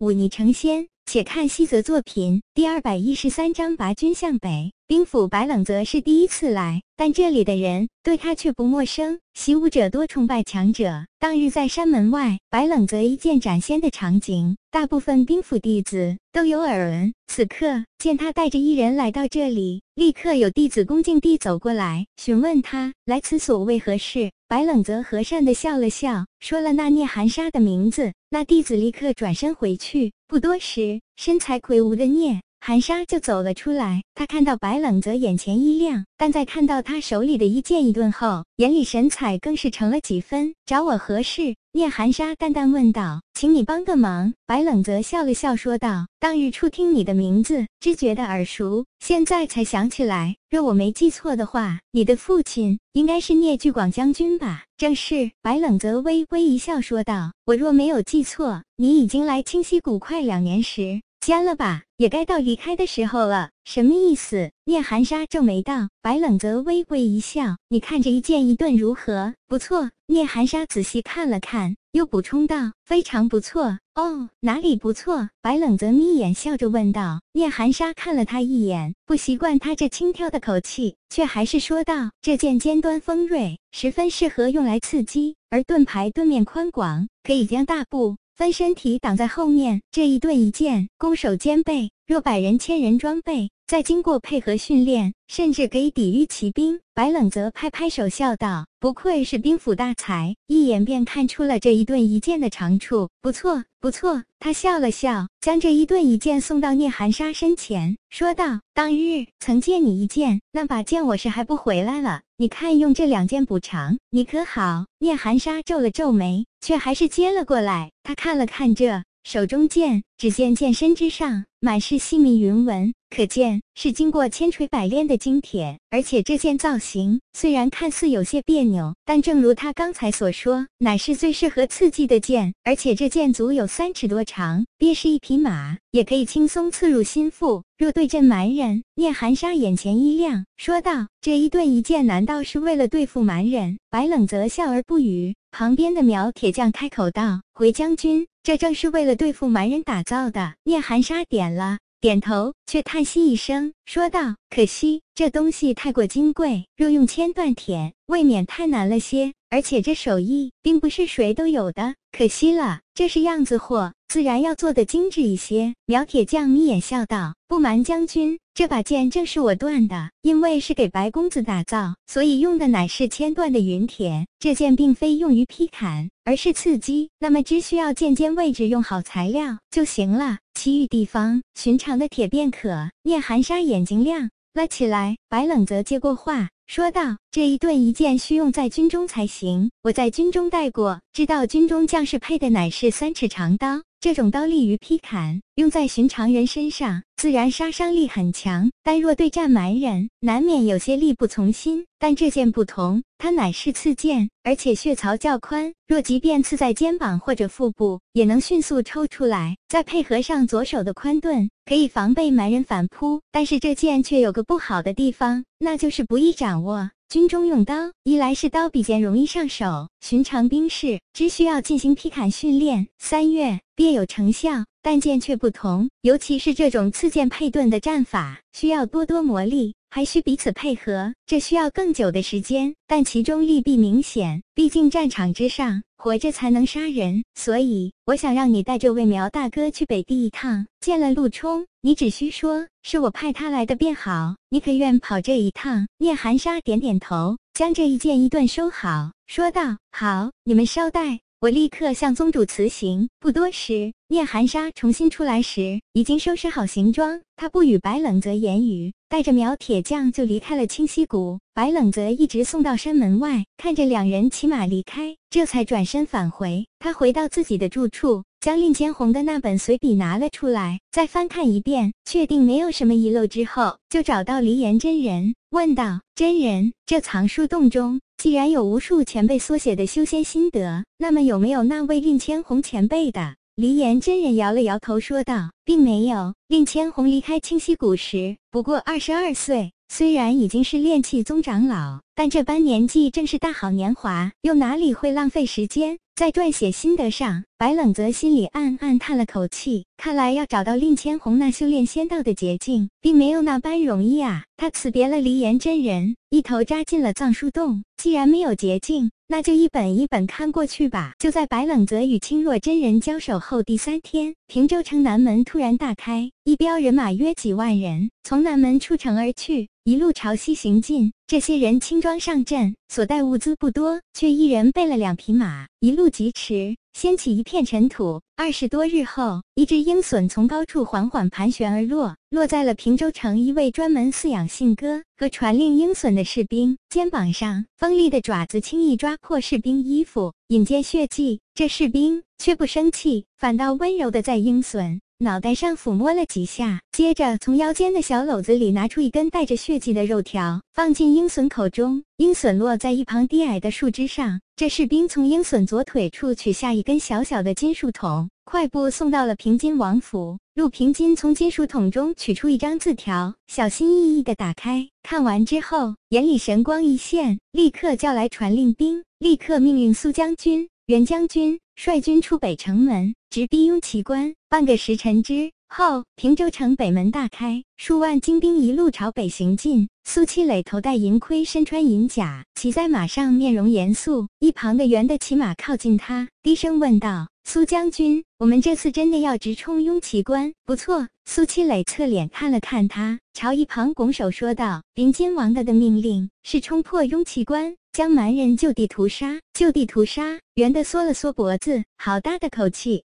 忤逆成仙。且看西泽作品第二百一十三章：拔军向北。兵府白冷泽是第一次来，但这里的人对他却不陌生。习武者多崇拜强者。当日在山门外，白冷泽一剑斩仙的场景，大部分兵府弟子都有耳闻。此刻见他带着一人来到这里，立刻有弟子恭敬地走过来询问他来此所为何事。白冷泽和善地笑了笑，说了那聂寒沙的名字。那弟子立刻转身回去。不多时，身材魁梧的聂。寒沙就走了出来，他看到白冷泽，眼前一亮，但在看到他手里的一剑一盾后，眼里神采更是成了几分。找我何事？聂寒沙淡淡问道。请你帮个忙。白冷泽笑了笑说道。当日初听你的名字，只觉得耳熟，现在才想起来。若我没记错的话，你的父亲应该是聂巨广将军吧？正是。白冷泽微微一笑说道。我若没有记错，你已经来清溪谷快两年时。间了吧，也该到离开的时候了。什么意思？聂寒沙皱眉道。白冷泽微微一笑，你看这一剑一盾如何？不错。聂寒沙仔细看了看，又补充道：非常不错。哦，哪里不错？白冷泽眯眼笑着问道。聂寒沙看了他一眼，不习惯他这轻佻的口气，却还是说道：这剑尖端锋锐，十分适合用来刺击，而盾牌盾面宽广，可以将大部。分身体挡在后面，这一盾一剑，攻守兼备。若百人千人装备，再经过配合训练，甚至可以抵御骑兵。白冷泽拍拍手笑道：“不愧是兵府大才，一眼便看出了这一盾一剑的长处。不错，不错。”他笑了笑，将这一盾一剑送到聂寒沙身前，说道：“当日曾借你一剑，那把剑我是还不回来了。你看，用这两件补偿，你可好？”聂寒沙皱了皱眉，却还是接了过来。他看了看这手中剑，只见剑身之上满是细密云纹。可见是经过千锤百炼的精铁，而且这件造型虽然看似有些别扭，但正如他刚才所说，乃是最适合刺激的剑。而且这剑足有三尺多长，便是一匹马也可以轻松刺入心腹。若对阵蛮人，聂寒沙眼前一亮，说道：“这一盾一剑，难道是为了对付蛮人？”白冷泽笑而不语。旁边的苗铁匠开口道：“回将军，这正是为了对付蛮人打造的。”聂寒沙点了。点头，却叹息一声，说道：“可惜这东西太过金贵，若用铅锻铁，未免太难了些。而且这手艺并不是谁都有的，可惜了。这是样子货，自然要做的精致一些。”苗铁匠眯眼笑道：“不瞒将军。”这把剑正是我断的，因为是给白公子打造，所以用的乃是千锻的云铁。这剑并非用于劈砍，而是刺击。那么只需要剑尖位置用好材料就行了，其余地方寻常的铁便可。聂寒沙眼睛亮了起来，白冷泽接过话说道：“这一盾一剑需用在军中才行，我在军中带过，知道军中将士配的乃是三尺长刀。”这种刀利于劈砍，用在寻常人身上，自然杀伤力很强。但若对战蛮人，难免有些力不从心。但这剑不同，它乃是刺剑，而且血槽较宽，若即便刺在肩膀或者腹部，也能迅速抽出来。再配合上左手的宽盾，可以防备蛮人反扑。但是这剑却有个不好的地方，那就是不易掌握。军中用刀，一来是刀比剑容易上手，寻常兵士只需要进行劈砍训练，三月便有成效。但剑却不同，尤其是这种刺剑配盾的战法，需要多多磨砺。还需彼此配合，这需要更久的时间，但其中利弊明显。毕竟战场之上，活着才能杀人，所以我想让你带这位苗大哥去北地一趟。见了陆冲，你只需说是我派他来的便好。你可愿跑这一趟？聂寒沙点点头，将这一剑一盾收好，说道：“好，你们稍待，我立刻向宗主辞行。”不多时。聂寒沙重新出来时，已经收拾好行装。他不与白冷泽言语，带着苗铁匠就离开了清溪谷。白冷泽一直送到山门外，看着两人骑马离开，这才转身返回。他回到自己的住处，将令千红的那本随笔拿了出来，再翻看一遍，确定没有什么遗漏之后，就找到离岩真人，问道：“真人，这藏书洞中既然有无数前辈所写的修仙心得，那么有没有那位令千红前辈的？”黎岩真人摇了摇头，说道：“并没有。令千红离开清溪谷时不过二十二岁，虽然已经是炼气宗长老，但这般年纪正是大好年华，又哪里会浪费时间在撰写心得上？白冷泽心里暗暗叹了口气，看来要找到令千红那修炼仙道的捷径，并没有那般容易啊。他辞别了离岩真人，一头扎进了藏书洞。既然没有捷径，那就一本一本看过去吧。就在白冷泽与青若真人交手后第三天，平州城南门突然大开，一彪人马约几万人从南门出城而去。一路朝西行进，这些人轻装上阵，所带物资不多，却一人备了两匹马，一路疾驰，掀起一片尘土。二十多日后，一只鹰隼从高处缓缓盘旋而落，落在了平州城一位专门饲养信鸽和传令鹰隼的士兵肩膀上。锋利的爪子轻易抓破士兵衣服，引见血迹。这士兵却不生气，反倒温柔的在鹰隼。脑袋上抚摸了几下，接着从腰间的小篓子里拿出一根带着血迹的肉条，放进鹰隼口中。鹰隼落在一旁低矮的树枝上。这士兵从鹰隼左腿处取下一根小小的金属桶，快步送到了平津王府。陆平津从金属桶中取出一张字条，小心翼翼地打开，看完之后，眼里神光一现，立刻叫来传令兵，立刻命令苏将军、袁将军率军出北城门，直逼雍旗关。半个时辰之后，平州城北门大开，数万精兵一路朝北行进。苏七磊头戴银盔，身穿银甲，骑在马上，面容严肃。一旁的袁的骑马靠近他，低声问道：“苏将军，我们这次真的要直冲雍旗关？”“不错。”苏七磊侧脸看了看他，朝一旁拱手说道：“林金王的的命令是冲破雍旗关，将蛮人就地屠杀，就地屠杀。”圆的缩了缩脖子，好大的口气。